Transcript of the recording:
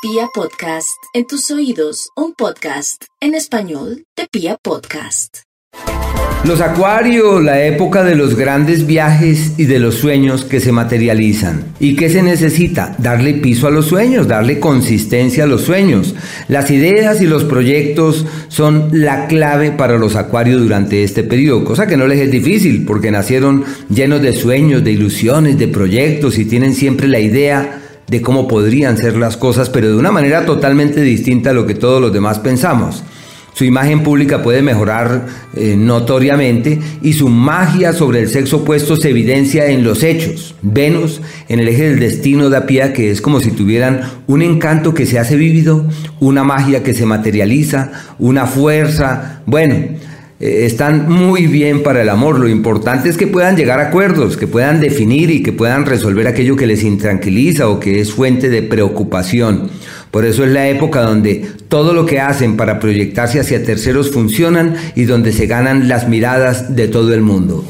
Pia Podcast, en tus oídos, un podcast en español de Pia Podcast. Los acuarios, la época de los grandes viajes y de los sueños que se materializan. ¿Y qué se necesita? Darle piso a los sueños, darle consistencia a los sueños. Las ideas y los proyectos son la clave para los acuarios durante este periodo, cosa que no les es difícil porque nacieron llenos de sueños, de ilusiones, de proyectos y tienen siempre la idea de cómo podrían ser las cosas, pero de una manera totalmente distinta a lo que todos los demás pensamos. Su imagen pública puede mejorar eh, notoriamente y su magia sobre el sexo opuesto se evidencia en los hechos. Venus, en el eje del destino, da pie que es como si tuvieran un encanto que se hace vívido, una magia que se materializa, una fuerza. Bueno, eh, están muy bien para el amor. Lo importante es que puedan llegar a acuerdos, que puedan definir y que puedan resolver aquello que les intranquiliza o que es fuente de preocupación. Por eso es la época donde todo lo que hacen para proyectarse hacia terceros funcionan y donde se ganan las miradas de todo el mundo.